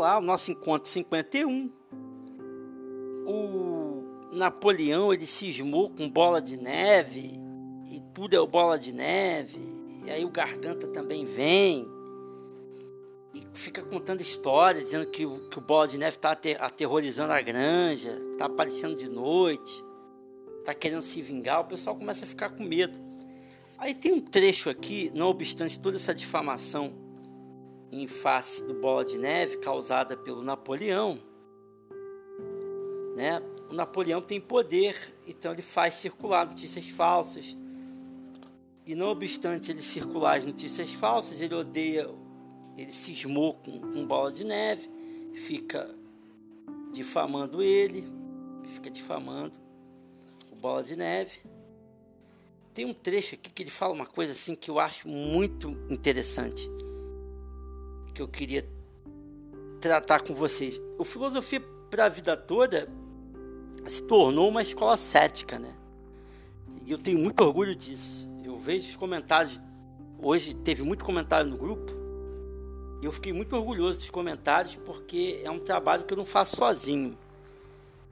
lá, o nosso encontro 51. O Napoleão ele cismou com bola de neve e tudo é o bola de neve. E aí o Garganta também vem e fica contando história, dizendo que, o, que o bola de neve está aterrorizando a granja, está aparecendo de noite, está querendo se vingar. O pessoal começa a ficar com medo. Aí tem um trecho aqui, não obstante toda essa difamação em face do Bola de Neve causada pelo Napoleão, né? O Napoleão tem poder, então ele faz circular notícias falsas. E não obstante ele circular as notícias falsas, ele odeia, ele cismou com, com Bola de Neve, fica difamando ele, fica difamando o Bola de Neve. Tem um trecho aqui que ele fala uma coisa assim que eu acho muito interessante que eu queria tratar com vocês. O filosofia para a vida toda se tornou uma escola cética, né? E eu tenho muito orgulho disso. Eu vejo os comentários. Hoje teve muito comentário no grupo. E eu fiquei muito orgulhoso dos comentários porque é um trabalho que eu não faço sozinho.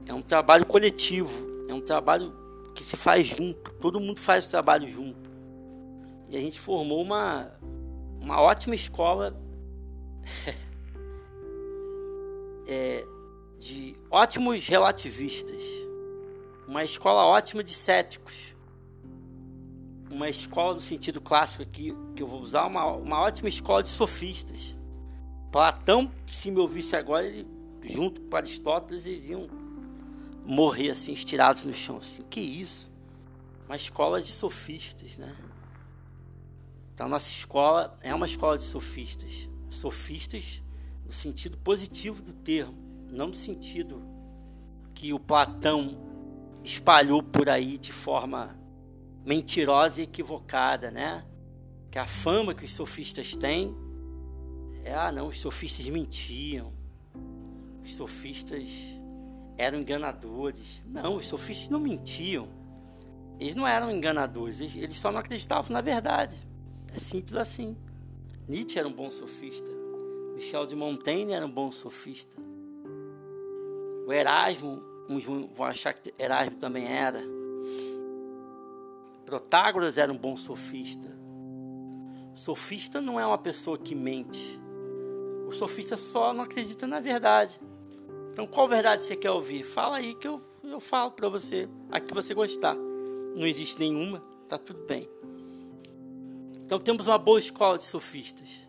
É um trabalho coletivo. É um trabalho que se faz junto. Todo mundo faz o trabalho junto. E a gente formou uma, uma ótima escola é, de ótimos relativistas, uma escola ótima de céticos, uma escola no sentido clássico aqui que eu vou usar, uma, uma ótima escola de sofistas. Platão, se me ouvisse agora, ele, junto com Aristóteles, eles iam morrer assim, estirados no chão. Assim, que isso? Uma escola de sofistas, né? Então, nossa escola é uma escola de sofistas sofistas no sentido positivo do termo, não no sentido que o Platão espalhou por aí de forma mentirosa e equivocada, né? Que a fama que os sofistas têm é, ah, não, os sofistas mentiam. Os sofistas eram enganadores. Não, os sofistas não mentiam. Eles não eram enganadores, eles, eles só não acreditavam na verdade. É simples assim. Nietzsche era um bom sofista. Michel de Montaigne era um bom sofista. O Erasmo, uns vão achar que Erasmo também era. Protágoras era um bom sofista. Sofista não é uma pessoa que mente. O sofista só não acredita na verdade. Então, qual verdade você quer ouvir? Fala aí que eu, eu falo para você, a que você gostar. Não existe nenhuma, tá tudo bem. Então temos uma boa escola de sofistas.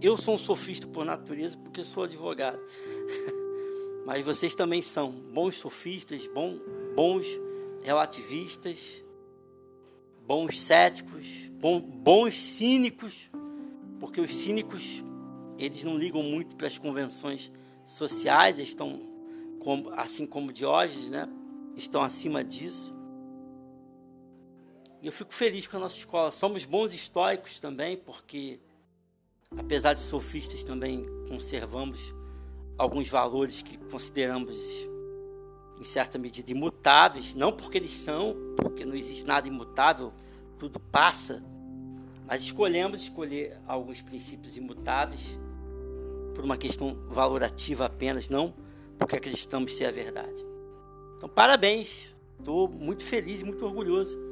Eu sou um sofista por natureza porque sou advogado. Mas vocês também são bons sofistas, bom, bons relativistas, bons céticos, bom, bons cínicos, porque os cínicos eles não ligam muito para as convenções sociais, estão assim como Diógenes, né? Estão acima disso. E eu fico feliz com a nossa escola. Somos bons históricos também, porque, apesar de sofistas, também conservamos alguns valores que consideramos, em certa medida, imutáveis. Não porque eles são, porque não existe nada imutável, tudo passa. Mas escolhemos escolher alguns princípios imutáveis por uma questão valorativa apenas, não porque acreditamos ser a verdade. Então, parabéns. Estou muito feliz, muito orgulhoso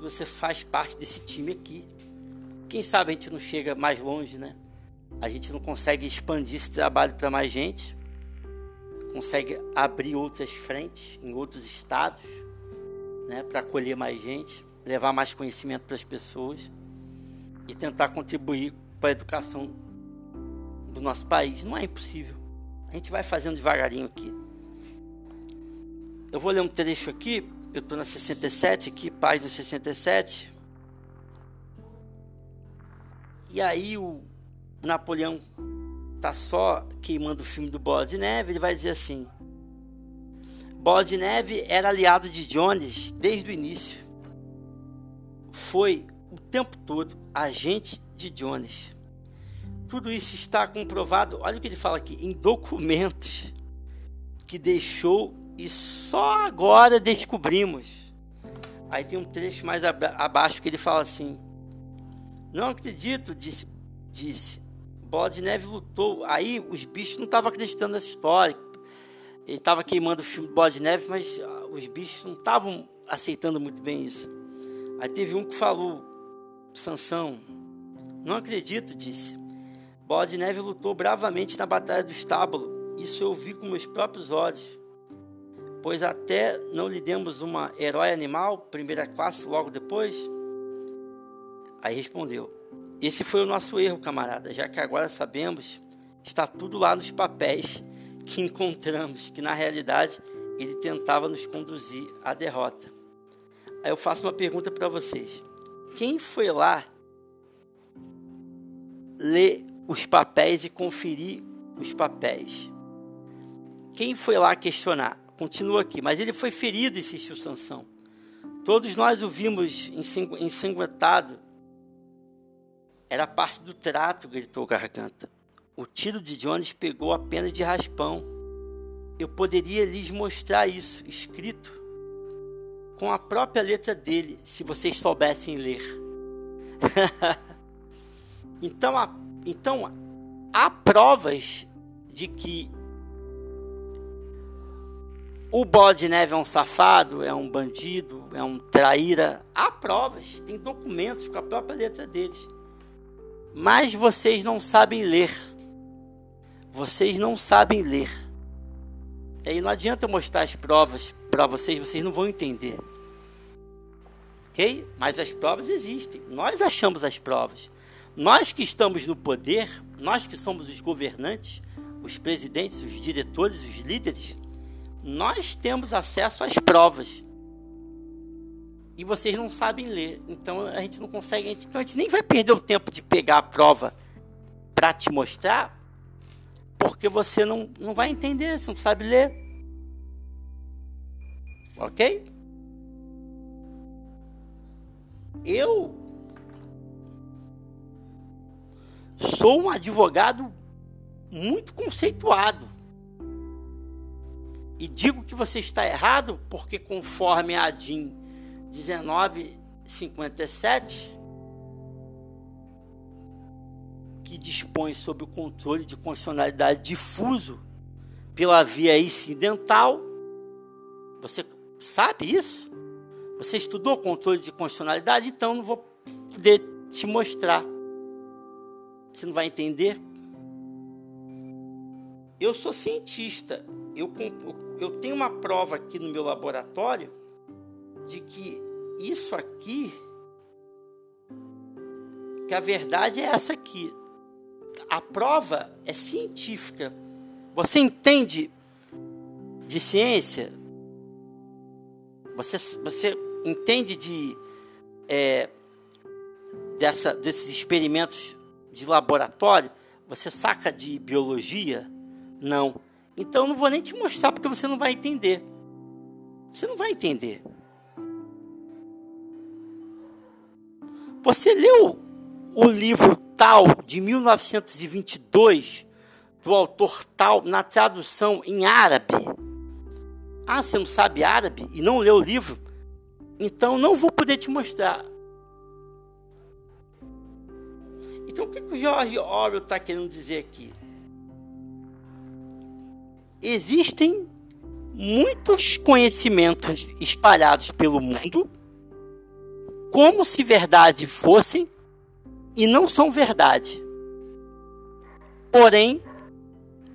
que você faz parte desse time aqui. Quem sabe a gente não chega mais longe, né? A gente não consegue expandir esse trabalho para mais gente, consegue abrir outras frentes em outros estados, né, para acolher mais gente, levar mais conhecimento para as pessoas e tentar contribuir para a educação do nosso país. Não é impossível. A gente vai fazendo devagarinho aqui. Eu vou ler um trecho aqui eu estou na 67 aqui, página 67. E aí o Napoleão tá só queimando o filme do Bola de Neve, ele vai dizer assim: Bola de Neve era aliado de Jones desde o início. Foi o tempo todo agente de Jones. Tudo isso está comprovado, olha o que ele fala aqui, em documentos que deixou e só agora descobrimos. Aí tem um trecho mais abaixo que ele fala assim: Não acredito, disse, disse Bola de Neve lutou. Aí os bichos não estavam acreditando nessa história. Ele estava queimando o filme Bola de Neve, mas ah, os bichos não estavam aceitando muito bem isso. Aí teve um que falou, Sansão, não acredito, disse. Bola de Neve lutou bravamente na Batalha do Estábulo. Isso eu vi com meus próprios olhos. Pois até não lhe demos uma herói animal, primeira classe, logo depois? Aí respondeu: Esse foi o nosso erro, camarada, já que agora sabemos, está tudo lá nos papéis que encontramos, que na realidade ele tentava nos conduzir à derrota. Aí eu faço uma pergunta para vocês: quem foi lá ler os papéis e conferir os papéis? Quem foi lá questionar? Continua aqui, mas ele foi ferido, insistiu Sansão. Todos nós o vimos ensanguentado. Era parte do trato, gritou Garganta. O tiro de Jones pegou apenas de raspão. Eu poderia lhes mostrar isso, escrito, com a própria letra dele, se vocês soubessem ler. então, há, então, há provas de que o bode neve é um safado, é um bandido, é um traíra. Há provas, tem documentos com a própria letra deles. Mas vocês não sabem ler. Vocês não sabem ler. E aí não adianta eu mostrar as provas para vocês, vocês não vão entender. Ok? Mas as provas existem. Nós achamos as provas. Nós que estamos no poder, nós que somos os governantes, os presidentes, os diretores, os líderes, nós temos acesso às provas. E vocês não sabem ler. Então a gente não consegue. Então a gente nem vai perder o tempo de pegar a prova para te mostrar, porque você não, não vai entender, você não sabe ler. Ok? Eu sou um advogado muito conceituado. E digo que você está errado porque, conforme a DIN 1957, que dispõe sobre o controle de constitucionalidade difuso pela via incidental, você sabe isso? Você estudou controle de constitucionalidade? Então não vou poder te mostrar. Você não vai entender? Eu sou cientista. Eu, eu tenho uma prova aqui no meu laboratório de que isso aqui, que a verdade é essa aqui. A prova é científica. Você entende de ciência? Você, você entende de é, dessa, desses experimentos de laboratório? Você saca de biologia? Não. Então não vou nem te mostrar porque você não vai entender. Você não vai entender. Você leu o livro tal de 1922 do autor tal na tradução em árabe? Ah, você não sabe árabe e não leu o livro? Então não vou poder te mostrar. Então o que, que o George Orwell está querendo dizer aqui? Existem muitos conhecimentos espalhados pelo mundo, como se verdade fossem, e não são verdade. Porém,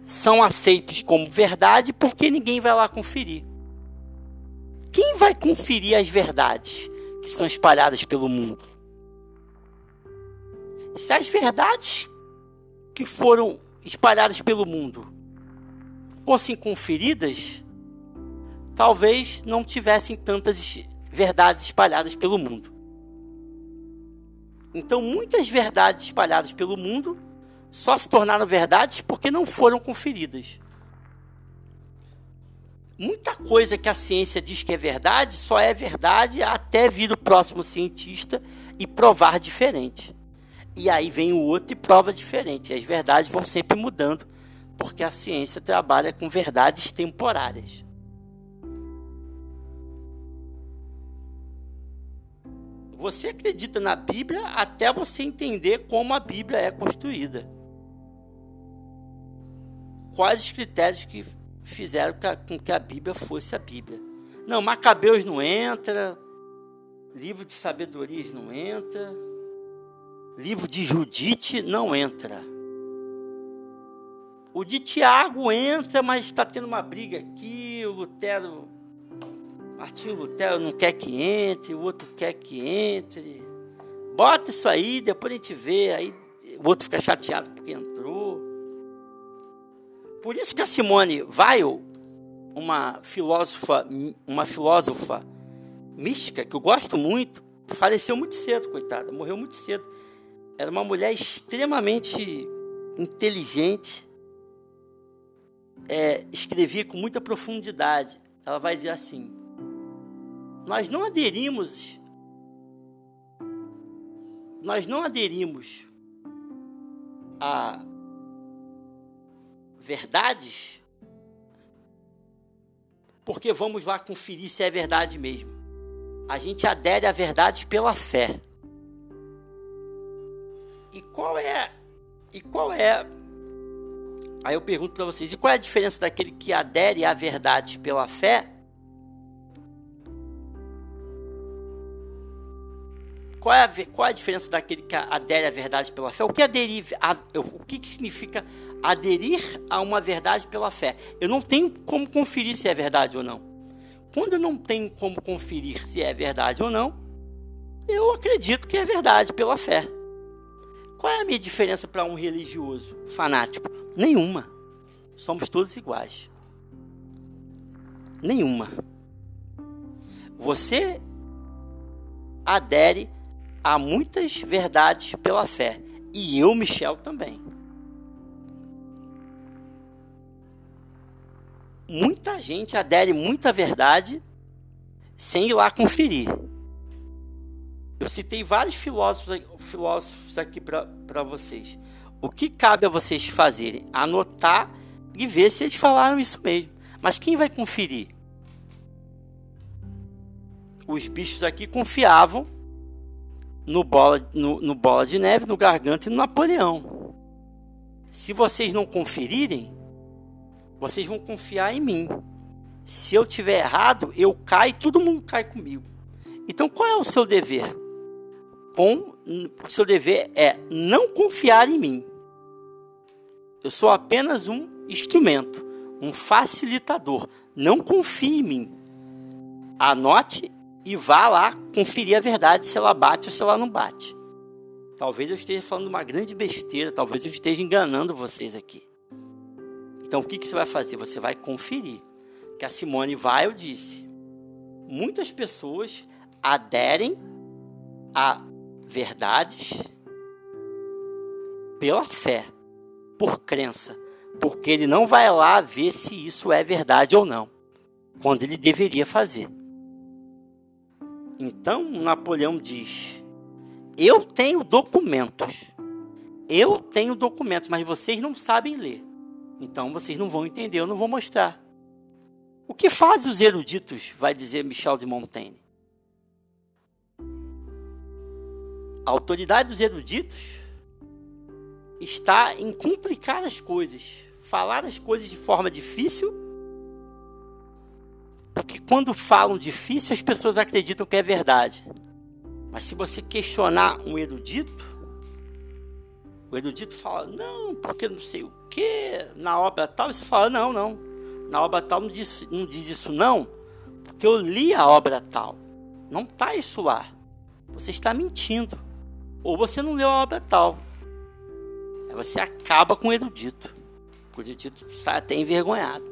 são aceitos como verdade porque ninguém vai lá conferir. Quem vai conferir as verdades que são espalhadas pelo mundo? Se as verdades que foram espalhadas pelo mundo fossem conferidas, talvez não tivessem tantas verdades espalhadas pelo mundo. Então, muitas verdades espalhadas pelo mundo só se tornaram verdades porque não foram conferidas muita coisa que a ciência diz que é verdade só é verdade até vir o próximo cientista e provar diferente. E aí vem o outro e prova diferente. As verdades vão sempre mudando, porque a ciência trabalha com verdades temporárias. Você acredita na Bíblia até você entender como a Bíblia é construída. quais os critérios que fizeram com que a Bíblia fosse a Bíblia. Não, Macabeus não entra, livro de sabedorias não entra, livro de Judite não entra. O de Tiago entra, mas está tendo uma briga aqui, o Lutero, Martinho Lutero não quer que entre, o outro quer que entre. Bota isso aí, depois a gente vê, aí o outro fica chateado porque entrou. Por isso que a Simone Weil, uma filósofa, uma filósofa mística que eu gosto muito, faleceu muito cedo, coitada, morreu muito cedo. Era uma mulher extremamente inteligente, é, escrevia com muita profundidade. Ela vai dizer assim: Nós não aderimos, nós não aderimos a verdades porque vamos lá conferir se é verdade mesmo. A gente adere a verdades pela fé. E qual é e qual é Aí eu pergunto para vocês, e qual é a diferença daquele que adere à verdade pela fé? Qual é, a, qual é a diferença daquele que adere à verdade pela fé? O que, aderir, a, o que, que significa aderir a uma verdade pela fé? Eu não tenho como conferir se é verdade ou não. Quando eu não tenho como conferir se é verdade ou não, eu acredito que é verdade pela fé. Qual é a minha diferença para um religioso fanático? Nenhuma. Somos todos iguais. Nenhuma. Você adere a muitas verdades pela fé. E eu, Michel, também. Muita gente adere muita verdade sem ir lá conferir. Eu citei vários filósofos, filósofos aqui para vocês. O que cabe a vocês fazerem? Anotar e ver se eles falaram isso mesmo. Mas quem vai conferir? Os bichos aqui confiavam no bola, no, no bola de neve, no garganta e no Napoleão. Se vocês não conferirem, vocês vão confiar em mim. Se eu tiver errado, eu caio, todo mundo cai comigo. Então, qual é o seu dever? Bom, seu dever é não confiar em mim. Eu sou apenas um instrumento, um facilitador. Não confie em mim. Anote e vá lá conferir a verdade se ela bate ou se ela não bate. Talvez eu esteja falando uma grande besteira, talvez eu esteja enganando vocês aqui. Então o que, que você vai fazer? Você vai conferir. Que a Simone Weil disse: muitas pessoas aderem a verdades pela fé, por crença, porque ele não vai lá ver se isso é verdade ou não, quando ele deveria fazer. Então Napoleão diz: Eu tenho documentos, eu tenho documentos, mas vocês não sabem ler, então vocês não vão entender, eu não vou mostrar. O que fazem os eruditos, vai dizer Michel de Montaigne? A autoridade dos eruditos está em complicar as coisas, falar as coisas de forma difícil, porque quando falam difícil as pessoas acreditam que é verdade. Mas se você questionar um erudito, o erudito fala, não, porque não sei o que, na obra tal, você fala, não, não, na obra tal não diz, não diz isso não, porque eu li a obra tal. Não está isso lá. Você está mentindo. Ou você não leu a obra tal. Você acaba com o erudito. O erudito sai até envergonhado.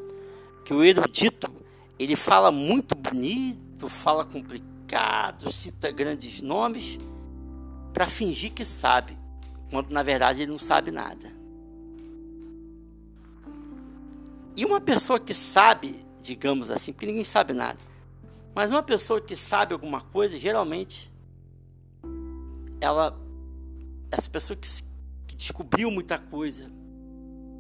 Que o erudito, ele fala muito bonito, fala complicado, cita grandes nomes para fingir que sabe, quando na verdade ele não sabe nada. E uma pessoa que sabe, digamos assim, porque ninguém sabe nada, mas uma pessoa que sabe alguma coisa, geralmente, ela, essa pessoa que, que descobriu muita coisa,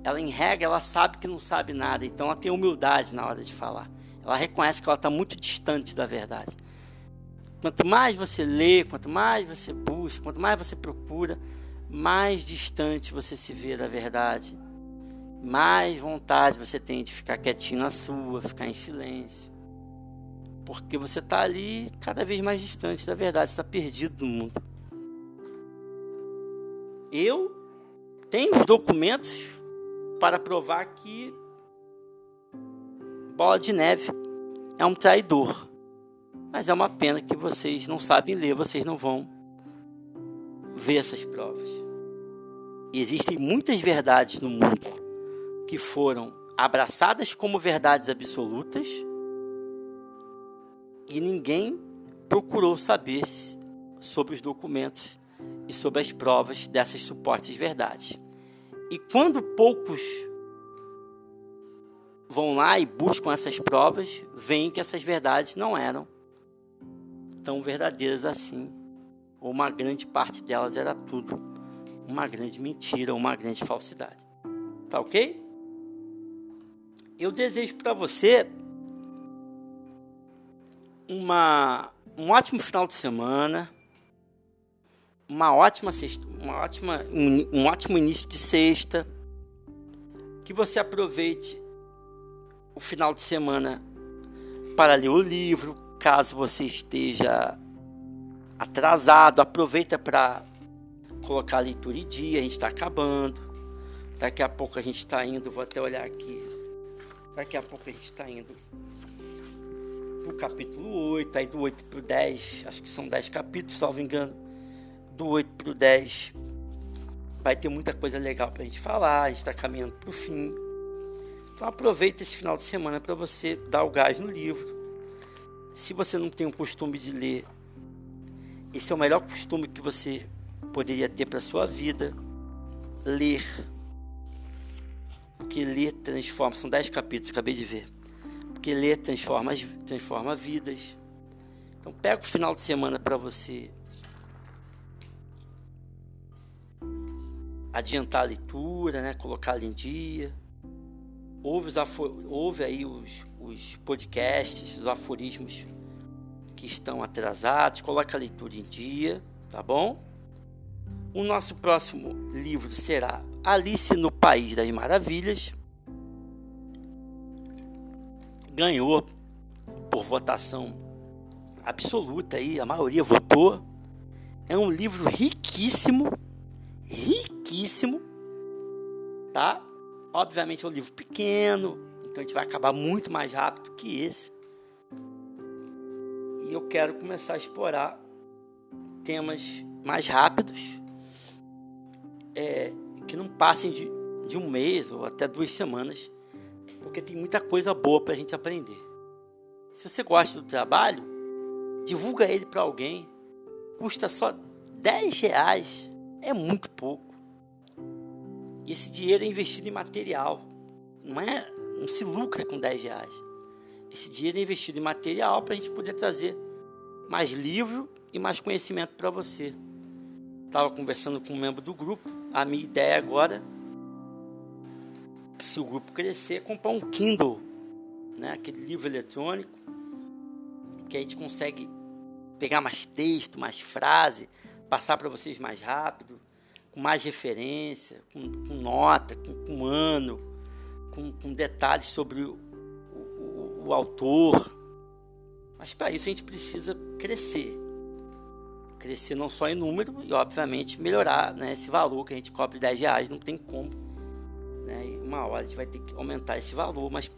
ela em regra, ela sabe que não sabe nada, então ela tem humildade na hora de falar. Ela reconhece que ela está muito distante da verdade. Quanto mais você lê, quanto mais você busca, quanto mais você procura, mais distante você se vê da verdade. mais vontade você tem de ficar quietinho na sua, ficar em silêncio. Porque você está ali cada vez mais distante da verdade, está perdido do mundo. Eu tenho os documentos para provar que Bola de Neve é um traidor. Mas é uma pena que vocês não sabem ler, vocês não vão ver essas provas. Existem muitas verdades no mundo que foram abraçadas como verdades absolutas e ninguém procurou saber sobre os documentos e sobre as provas dessas supostas verdades. E quando poucos vão lá e buscam essas provas, veem que essas verdades não eram tão verdadeiras assim, ou uma grande parte delas era tudo uma grande mentira, uma grande falsidade. Tá ok? Eu desejo para você uma, um ótimo final de semana, uma ótima sexta, uma ótima, um, um ótimo início de sexta, que você aproveite o final de semana para ler o livro, caso você esteja atrasado, aproveita para colocar a leitura em dia, a gente está acabando. Daqui a pouco a gente está indo, vou até olhar aqui. Daqui a pouco a gente está indo pro capítulo 8, aí do 8 pro 10, acho que são 10 capítulos, salvo engano. Do 8 pro 10 vai ter muita coisa legal para a gente falar, a gente está caminhando pro fim. Então aproveita esse final de semana para você dar o gás no livro. Se você não tem o costume de ler, esse é o melhor costume que você poderia ter para sua vida. Ler. Porque ler transforma. São dez capítulos, acabei de ver. Porque ler transforma, transforma vidas. Então pega o final de semana para você adiantar a leitura, né? colocar em dia. Ouve, os ouve aí os, os podcasts, os aforismos que estão atrasados, coloca a leitura em dia, tá bom? O nosso próximo livro será Alice no País das Maravilhas. Ganhou por votação absoluta aí, a maioria votou. É um livro riquíssimo, riquíssimo, tá? Obviamente é um livro pequeno, então a gente vai acabar muito mais rápido que esse. E eu quero começar a explorar temas mais rápidos, é, que não passem de, de um mês ou até duas semanas, porque tem muita coisa boa para a gente aprender. Se você gosta do trabalho, divulga ele para alguém. Custa só 10 reais. É muito pouco. E esse dinheiro é investido em material. Não é, não se lucra com 10 reais. Esse dinheiro é investido em material para a gente poder trazer mais livro e mais conhecimento para você. Estava conversando com um membro do grupo. A minha ideia agora, se o grupo crescer, é comprar um Kindle, né? aquele livro eletrônico, que a gente consegue pegar mais texto, mais frase, passar para vocês mais rápido com mais referência, com, com nota, com, com, ano, com, com detalhes sobre o, o, o autor. Mas para isso a gente precisa crescer. Crescer não só em número e, obviamente, melhorar né, esse valor que a gente cobra 10 reais, não tem como. Né? Uma hora a gente vai ter que aumentar esse valor, mas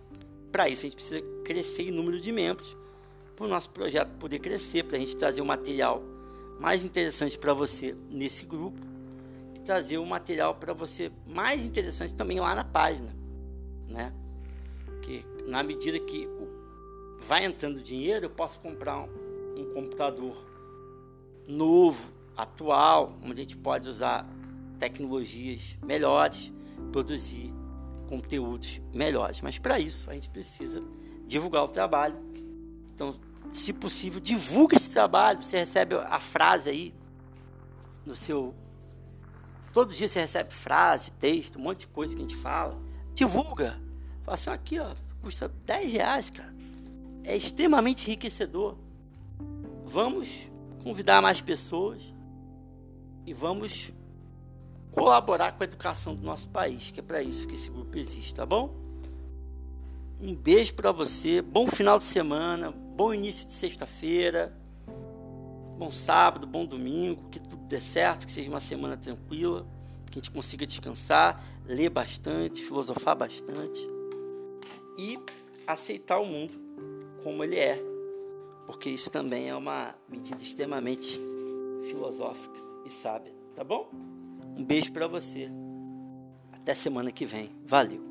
para isso a gente precisa crescer em número de membros para o nosso projeto poder crescer, para a gente trazer o material mais interessante para você nesse grupo trazer o material para você mais interessante também lá na página, né? Que na medida que vai entrando dinheiro, eu posso comprar um, um computador novo, atual, onde a gente pode usar tecnologias melhores, produzir conteúdos melhores. Mas para isso a gente precisa divulgar o trabalho. Então, se possível, divulgue esse trabalho. Você recebe a frase aí no seu Todos os dias você recebe frase, texto, um monte de coisa que a gente fala. Divulga. Fala assim, aqui, ó, custa 10 reais, cara. É extremamente enriquecedor. Vamos convidar mais pessoas e vamos colaborar com a educação do nosso país, que é para isso que esse grupo existe, tá bom? Um beijo para você, bom final de semana, bom início de sexta-feira, bom sábado, bom domingo, que dê certo, que seja uma semana tranquila, que a gente consiga descansar, ler bastante, filosofar bastante e aceitar o mundo como ele é, porque isso também é uma medida extremamente filosófica e sábia, tá bom? Um beijo para você. Até semana que vem. Valeu.